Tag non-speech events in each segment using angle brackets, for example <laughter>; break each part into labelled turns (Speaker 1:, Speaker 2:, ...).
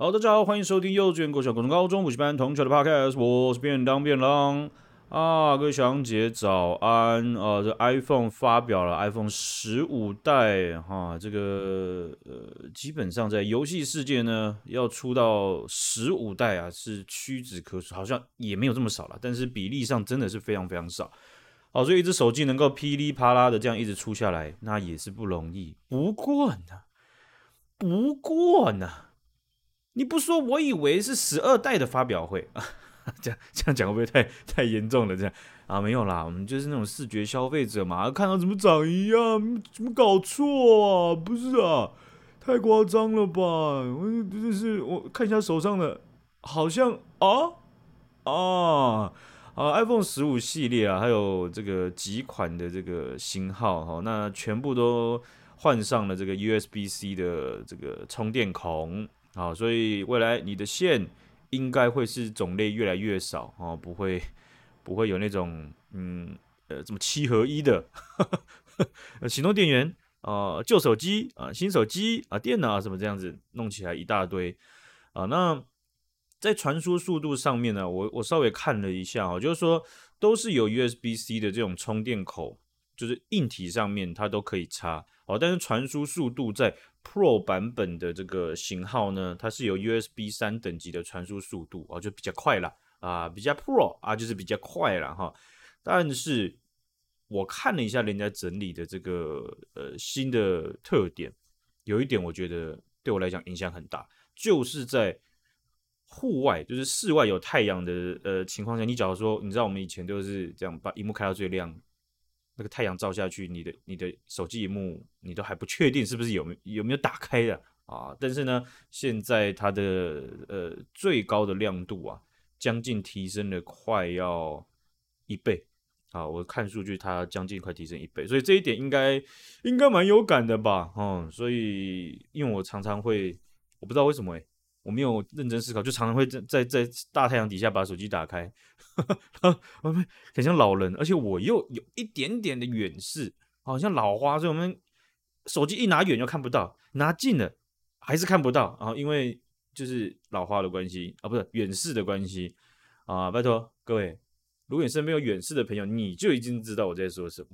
Speaker 1: 好，大家好，欢迎收听幼稚园、国小、高中、高中补习班同学的 podcast，我是便当便当啊，各位小姐早安啊！这 iPhone 发表了 iPhone 十五代哈、这个呃，基本上在游戏世界呢，要出到十五代啊，是屈指可数，好像也没有这么少了，但是比例上真的是非常非常少。好，所以一只手机能够噼里啪啦的这样一直出下来，那也是不容易。不过呢，不过呢。你不说，我以为是十二代的发表会啊，<laughs> 这样这样讲会不会太太严重了？这样啊，没有啦，我们就是那种视觉消费者嘛，看到怎么长一样，怎么搞错啊？不是啊，太夸张了吧？我真是，我看一下手上的，好像啊啊啊，iPhone 十五系列啊，还有这个几款的这个型号哈，那全部都换上了这个 USB-C 的这个充电孔。好，所以未来你的线应该会是种类越来越少哦，不会不会有那种嗯呃这么七合一的呵呵行动电源啊、旧手机啊、新手机啊、电脑什么这样子弄起来一大堆啊。那在传输速度上面呢，我我稍微看了一下哦，就是说都是有 USB-C 的这种充电口，就是硬体上面它都可以插哦，但是传输速度在 Pro 版本的这个型号呢，它是有 USB 三等级的传输速度哦，就比较快了啊，比较 Pro 啊，就是比较快了哈。但是我看了一下人家整理的这个呃新的特点，有一点我觉得对我来讲影响很大，就是在户外，就是室外有太阳的呃情况下，你假如说你知道我们以前都是这样把荧幕开到最亮。那个太阳照下去，你的你的手机荧幕你都还不确定是不是有没有没有打开的啊？但是呢，现在它的呃最高的亮度啊，将近提升了快要一倍啊！我看数据，它将近快提升一倍，所以这一点应该应该蛮有感的吧？哦、嗯，所以因为我常常会，我不知道为什么诶、我没有认真思考，就常常会在在在大太阳底下把手机打开，<laughs> 然后我们很像老人，而且我又有一点点的远视，好像老花，所以我们手机一拿远就看不到，拿近了还是看不到，啊因为就是老花的关系啊，不是远视的关系啊，拜托各位，如果你身边有远视的朋友，你就已经知道我在说什么，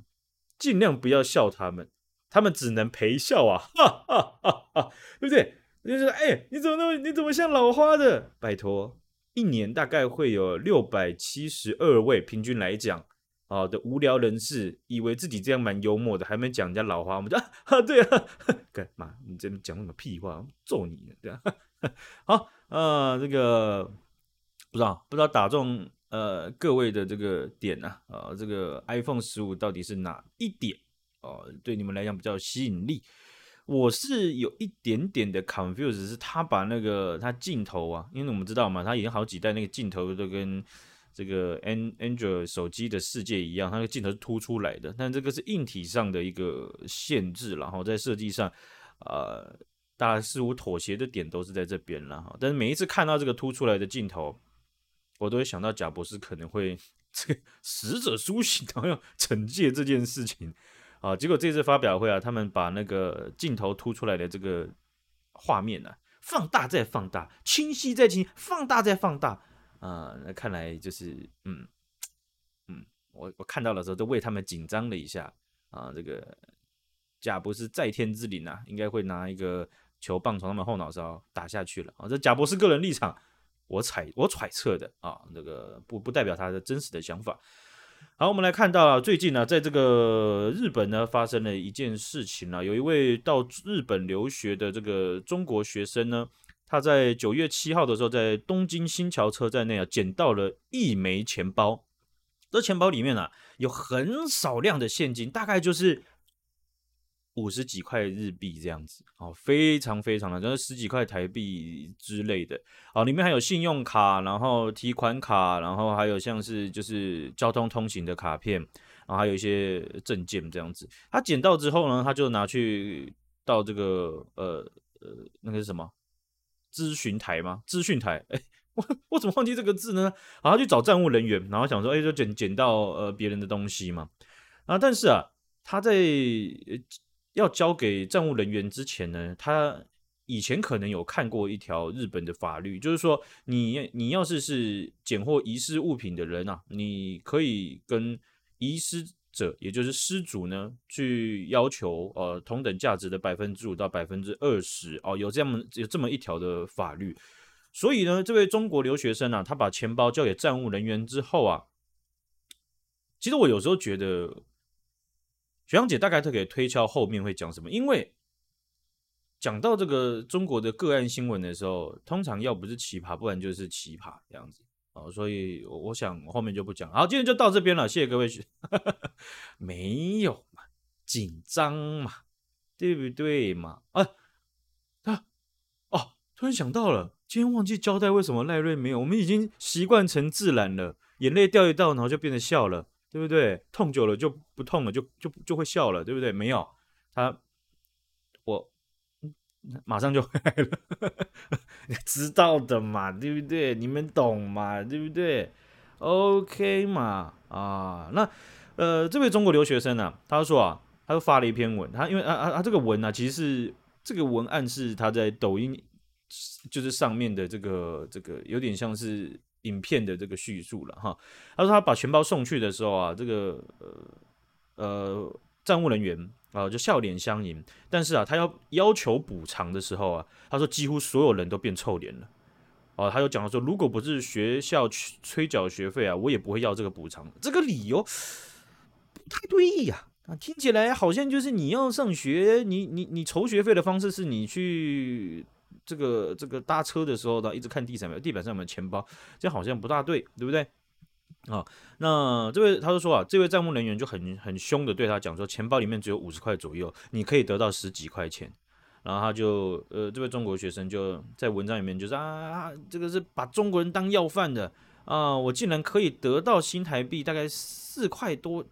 Speaker 1: 尽量不要笑他们，他们只能陪笑啊，哈哈哈哈，对不对？就是说，哎、你怎么那么，你怎么像老花的？拜托，一年大概会有六百七十二位，平均来讲，啊的无聊人士，以为自己这样蛮幽默的，还没讲人家老花，我们就啊，<laughs> 对啊，<laughs> 干嘛？你这边讲什么屁话？揍你！对啊，<laughs> 好，呃，这个不知道，不知道打中呃各位的这个点呢？啊，这个 iPhone 十五到底是哪一点？哦、啊，对你们来讲比较吸引力？我是有一点点的 confuse，是他把那个他镜头啊，因为我们知道嘛，他已经好几代那个镜头都跟这个 Android 手机的世界一样，它的镜头是凸出来的，但这个是硬体上的一个限制，然后在设计上，呃，大家似乎妥协的点都是在这边了哈。但是每一次看到这个凸出来的镜头，我都会想到贾博士可能会 <laughs> 这个死者苏醒，然后要惩戒这件事情。啊，结果这次发表会啊，他们把那个镜头凸出来的这个画面呢、啊，放大再放大，清晰再清，放大再放大，啊，那看来就是，嗯嗯，我我看到的时候都为他们紧张了一下啊，这个贾博士在天之灵啊，应该会拿一个球棒从他们后脑勺打下去了啊，这贾博士个人立场，我揣我揣测的啊，这个不不代表他的真实的想法。好，我们来看到啊，最近呢，在这个日本呢，发生了一件事情啊，有一位到日本留学的这个中国学生呢，他在九月七号的时候，在东京新桥车站内啊，捡到了一枚钱包。这钱包里面啊，有很少量的现金，大概就是。五十几块日币这样子，哦，非常非常的，就是十几块台币之类的，哦，里面还有信用卡，然后提款卡，然后还有像是就是交通通行的卡片，然后还有一些证件这样子。他捡到之后呢，他就拿去到这个呃呃那个是什么咨询台吗？资讯台？哎，我我怎么忘记这个字呢？然后他去找站务人员，然后想说，哎，就捡捡到呃别人的东西嘛。啊，但是啊，他在。要交给站务人员之前呢，他以前可能有看过一条日本的法律，就是说你你要是是捡获遗失物品的人啊，你可以跟遗失者，也就是失主呢，去要求呃同等价值的百分之五到百分之二十哦，有这样有这么一条的法律。所以呢，这位中国留学生啊，他把钱包交给站务人员之后啊，其实我有时候觉得，学长姐大概都可以推敲后面会讲什么，因为讲到这个中国的个案新闻的时候，通常要不是奇葩，不然就是奇葩这样子啊，所以我想后面就不讲。好，今天就到这边了，谢谢各位。<laughs> 没有嘛，紧张嘛，对不对嘛？啊啊哦，突然想到了。今天忘记交代为什么赖瑞没有，我们已经习惯成自然了，眼泪掉一掉，然后就变得笑了，对不对？痛久了就不痛了，就就就会笑了，对不对？没有他，我马上就回来了，<laughs> 知道的嘛，对不对？你们懂嘛，对不对？OK 嘛，啊，那呃，这位中国留学生呢、啊，他说啊，他就发了一篇文，他因为啊啊他这个文呢、啊，其实是这个文案是他在抖音。就是上面的这个这个有点像是影片的这个叙述了哈。他说他把钱包送去的时候啊，这个呃呃站务人员啊就笑脸相迎，但是啊他要要求补偿的时候啊，他说几乎所有人都变臭脸了。哦，他又讲了说，如果不是学校催缴学费啊，我也不会要这个补偿。这个理由不太对呀，听起来好像就是你要上学，你你你筹学费的方式是你去。这个这个搭车的时候呢，一直看地上面，地板上有没有钱包，这好像不大对，对不对？啊，那这位他就说啊，这位站务人员就很很凶的对他讲说，钱包里面只有五十块左右，你可以得到十几块钱。然后他就呃，这位中国学生就在文章里面就说啊，这个是把中国人当要饭的啊，我竟然可以得到新台币大概四块多，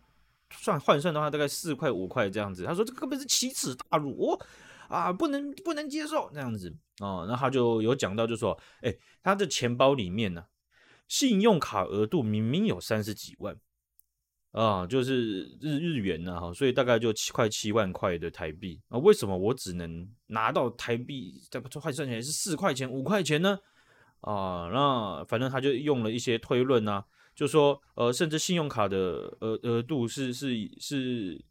Speaker 1: 算换算的话大概四块五块这样子。他说这根本是奇耻大辱啊，不能不能接受这样子。哦，那他就有讲到，就说，哎、他的钱包里面呢，信用卡额度明明有三十几万，啊，就是日日元呢，哈，所以大概就七块七万块的台币啊，为什么我只能拿到台币，再换算起来是四块钱、五块钱呢？啊，那反正他就用了一些推论啊，就说，呃，甚至信用卡的额额度是是是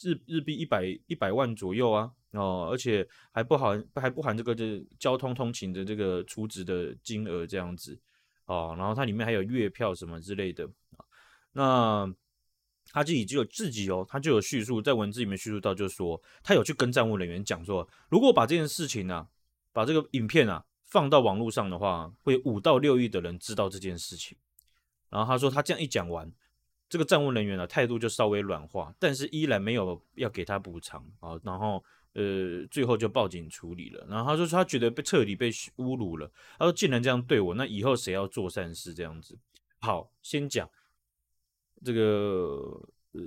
Speaker 1: 日日币一百一百万左右啊。哦，而且还不含还不含这个这交通通勤的这个出值的金额这样子哦，然后它里面还有月票什么之类的。那他自己就有自己哦，他就有叙述在文字里面叙述到，就是说他有去跟站务人员讲说，如果把这件事情呢、啊，把这个影片啊放到网络上的话，会五到六亿的人知道这件事情。然后他说他这样一讲完，这个站务人员呢态度就稍微软化，但是依然没有要给他补偿啊，然后。呃，最后就报警处理了。然后他说，他觉得被彻底被侮辱了。他说，既然这样对我，那以后谁要做善事这样子？好，先讲这个呃，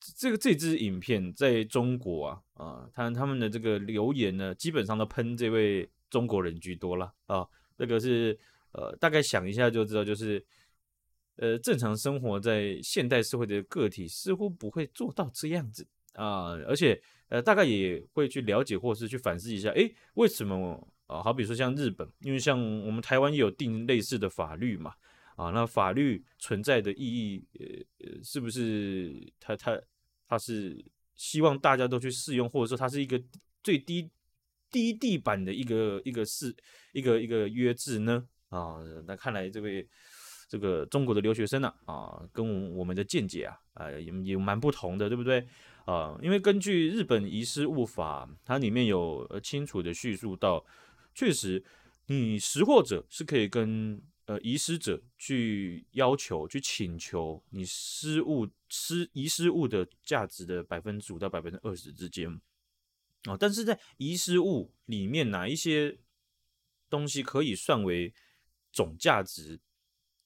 Speaker 1: 这个这支影片在中国啊啊，他他们的这个留言呢，基本上都喷这位中国人居多了啊。这个是呃，大概想一下就知道，就是呃，正常生活在现代社会的个体似乎不会做到这样子啊，而且。呃，大概也会去了解或是去反思一下，诶，为什么啊？好比说像日本，因为像我们台湾也有定类似的法律嘛，啊，那法律存在的意义，呃，是不是它它它是希望大家都去适用，或者说它是一个最低低地板的一个一个是一个一个约制呢？啊，那看来这位这个中国的留学生呢，啊，跟我们的见解啊，啊，也也蛮不同的，对不对？啊，因为根据日本遗失物法，它里面有呃清楚的叙述到，确实，你拾获者是可以跟呃遗失者去要求、去请求你失物失遗失物的价值的百分之五到百分之二十之间。啊，但是在遗失物里面哪一些东西可以算为总价值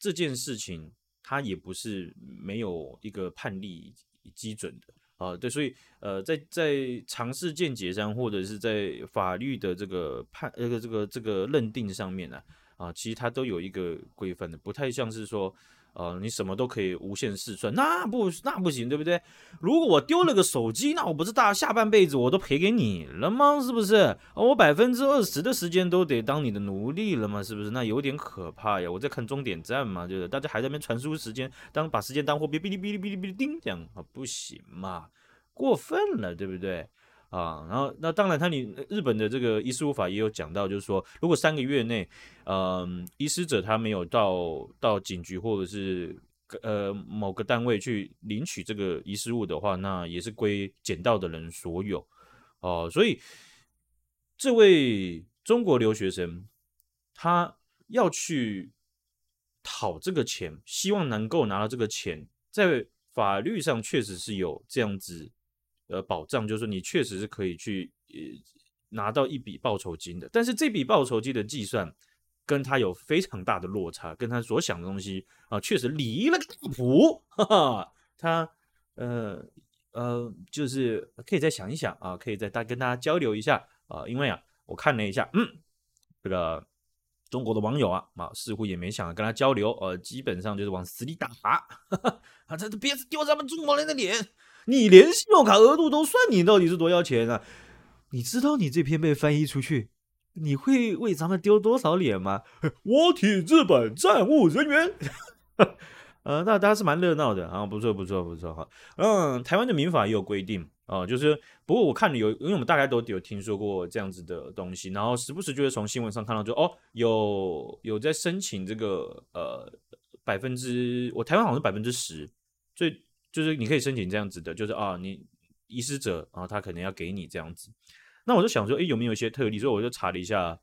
Speaker 1: 这件事情，它也不是没有一个判例基准的。啊，对，所以呃，在在尝试见解上，或者是在法律的这个判这个这个这个认定上面呢，啊，其实它都有一个规范的，不太像是说，呃，你什么都可以无限试算，那不那不行，对不对？如果我丢了个手机，那我不是大下半辈子我都赔给你了吗？是不是？我百分之二十的时间都得当你的奴隶了吗？是不是？那有点可怕呀！我在看终点站嘛，就是大家还在那边传输时间，当把时间当货币，哔哩哔哩哔哩哔哩叮，这样啊不行嘛，过分了，对不对？啊，然后那当然，他你日本的这个遗失物法也有讲到，就是说，如果三个月内，嗯、遗失者他没有到到警局或者是呃某个单位去领取这个遗失物的话，那也是归捡到的人所有。哦、所以这位中国留学生他要去讨这个钱，希望能够拿到这个钱，在法律上确实是有这样子。呃，保障就是你确实是可以去呃拿到一笔报酬金的，但是这笔报酬金的计算跟他有非常大的落差，跟他所想的东西啊，确实离了个大谱。哈哈，他呃呃，就是可以再想一想啊，可以再大跟大家交流一下啊，因为啊，我看了一下，嗯，这个中国的网友啊，啊，似乎也没想跟他交流，呃，基本上就是往死里打，哈哈，<laughs> 啊，这别丢咱们中国人的脸。你连信用卡额度都算，你到底是多少钱啊？你知道你这篇被翻译出去，你会为咱们丢多少脸吗？<laughs> 我体日本站务人员，<laughs> 呃，那大家是蛮热闹的啊，不错不错不错哈。嗯，台湾的民法也有规定啊，就是不过我看有，因为我们大概都有听说过这样子的东西，然后时不时就会从新闻上看到就，就哦有有在申请这个呃百分之，我台湾好像是百分之十，最。就是你可以申请这样子的，就是啊，你遗失者啊，他可能要给你这样子。那我就想说，诶，有没有一些特例？所以我就查了一下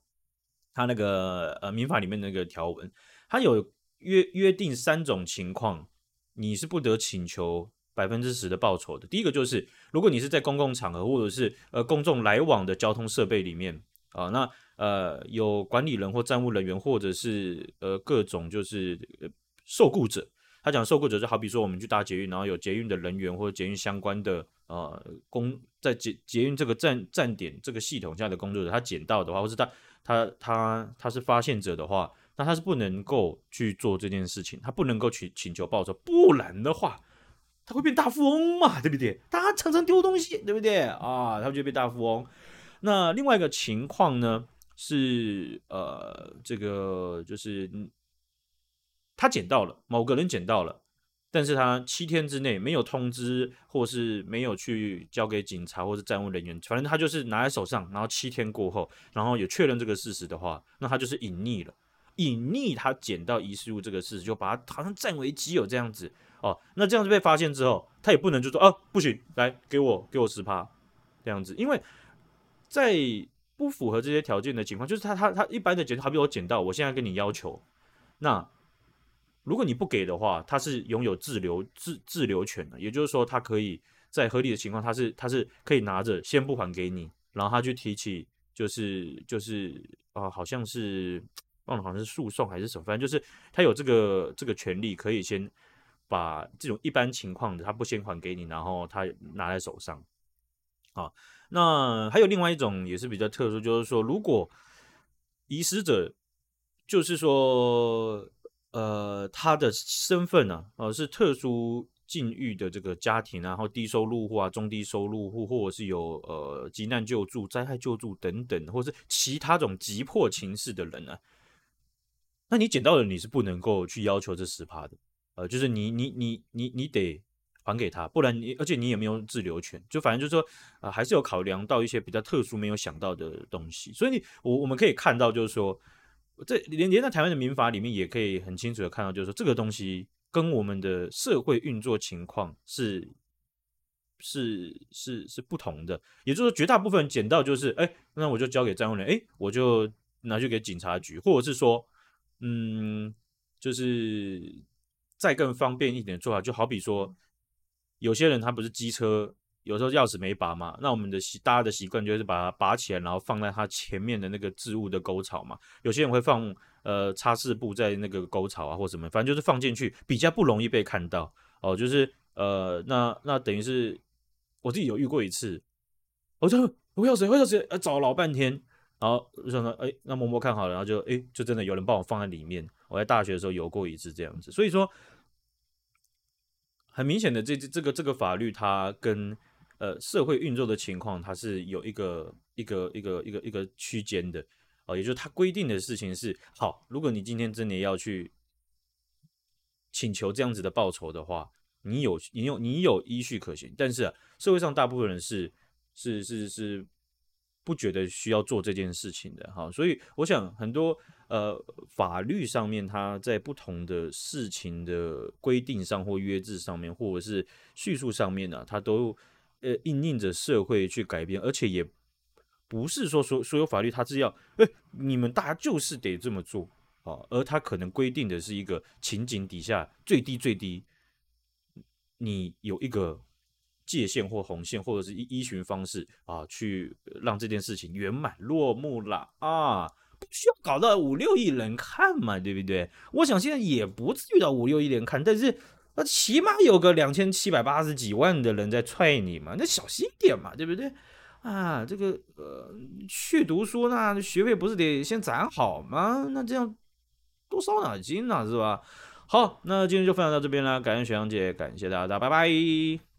Speaker 1: 他那个呃民法里面那个条文，他有约约定三种情况，你是不得请求百分之十的报酬的。第一个就是，如果你是在公共场合或者是呃公众来往的交通设备里面啊，那呃有管理人或站务人员或者是呃各种就是呃受雇者。他讲受雇者就好比说我们去搭捷运，然后有捷运的人员或者捷运相关的呃工在捷捷运这个站站点这个系统下的工作者，他捡到的话，或是他他他他是发现者的话，那他是不能够去做这件事情，他不能够去请求报酬，不然的话他会变大富翁嘛，对不对？他常常丢东西，对不对啊？他就变大富翁。那另外一个情况呢是呃这个就是。他捡到了，某个人捡到了，但是他七天之内没有通知，或是没有去交给警察或是站务人员，反正他就是拿在手上，然后七天过后，然后有确认这个事实的话，那他就是隐匿了，隐匿他捡到遗失物这个事实，就把他好像占为己有这样子哦。那这样子被发现之后，他也不能就说啊，不行，来给我给我十趴这样子，因为在不符合这些条件的情况，就是他他他一般的捡，好比我捡到，我现在跟你要求，那。如果你不给的话，他是拥有滞留滞滞留权的，也就是说，他可以在合理的情况，他是他是可以拿着先不还给你，然后他去提起就是就是啊、好像是忘了好像是诉讼还是什么，反正就是他有这个这个权利，可以先把这种一般情况的他不先还给你，然后他拿在手上。啊，那还有另外一种也是比较特殊，就是说如果遗失者就是说。呃，他的身份呢、啊，呃，是特殊境遇的这个家庭，然后低收入户啊、中低收入户，或者是有呃急难救助、灾害救助等等，或者是其他种急迫情势的人呢、啊，那你捡到了，你是不能够去要求这十趴的，呃，就是你你你你你得还给他，不然你而且你也没有滞留权，就反正就是说啊、呃，还是有考量到一些比较特殊没有想到的东西，所以你我我们可以看到就是说。这连连在台湾的民法里面也可以很清楚的看到，就是说这个东西跟我们的社会运作情况是是是是不同的。也就是说，绝大部分捡到就是，哎，那我就交给站务人，哎，我就拿去给警察局，或者是说，嗯，就是再更方便一点的做法，就好比说，有些人他不是机车。有时候钥匙没拔嘛，那我们的习大家的习惯就是把它拔起来，然后放在它前面的那个置物的沟槽嘛。有些人会放呃擦拭布在那个沟槽啊，或什么，反正就是放进去比较不容易被看到哦。就是呃，那那等于是我自己有遇过一次，我就我钥匙，我钥匙，呃，找了老半天，然后就说哎，那摸摸看好了，然后就哎，就真的有人帮我放在里面。我在大学的时候有过一次这样子，所以说很明显的这，这这个这个法律，它跟呃社会运作的情况，它是有一个一个一个一个一个区间的啊，也就是它规定的事情是：好，如果你今天真的要去请求这样子的报酬的话，你有你有你有依据可行，但是，社会上大部分人是是是是不觉得需要做这件事情的哈，所以我想很多。呃，法律上面，它在不同的事情的规定上或约制上面，或者是叙述上面呢、它都呃应应着社会去改变，而且也不是说所所有法律它是要，哎，你们大家就是得这么做啊，而它可能规定的是一个情景底下最低最低，你有一个界限或红线，或者是依依循方式啊，去让这件事情圆满落幕了啊。不需要搞到五六亿人看嘛，对不对？我想现在也不至于到五六亿人看，但是那起码有个两千七百八十几万的人在踹你嘛，那小心点嘛，对不对？啊，这个呃，去读书那学费不是得先攒好吗？那这样多烧脑筋呐，是吧？好，那今天就分享到这边了，感谢雪阳姐，感谢大家，拜拜。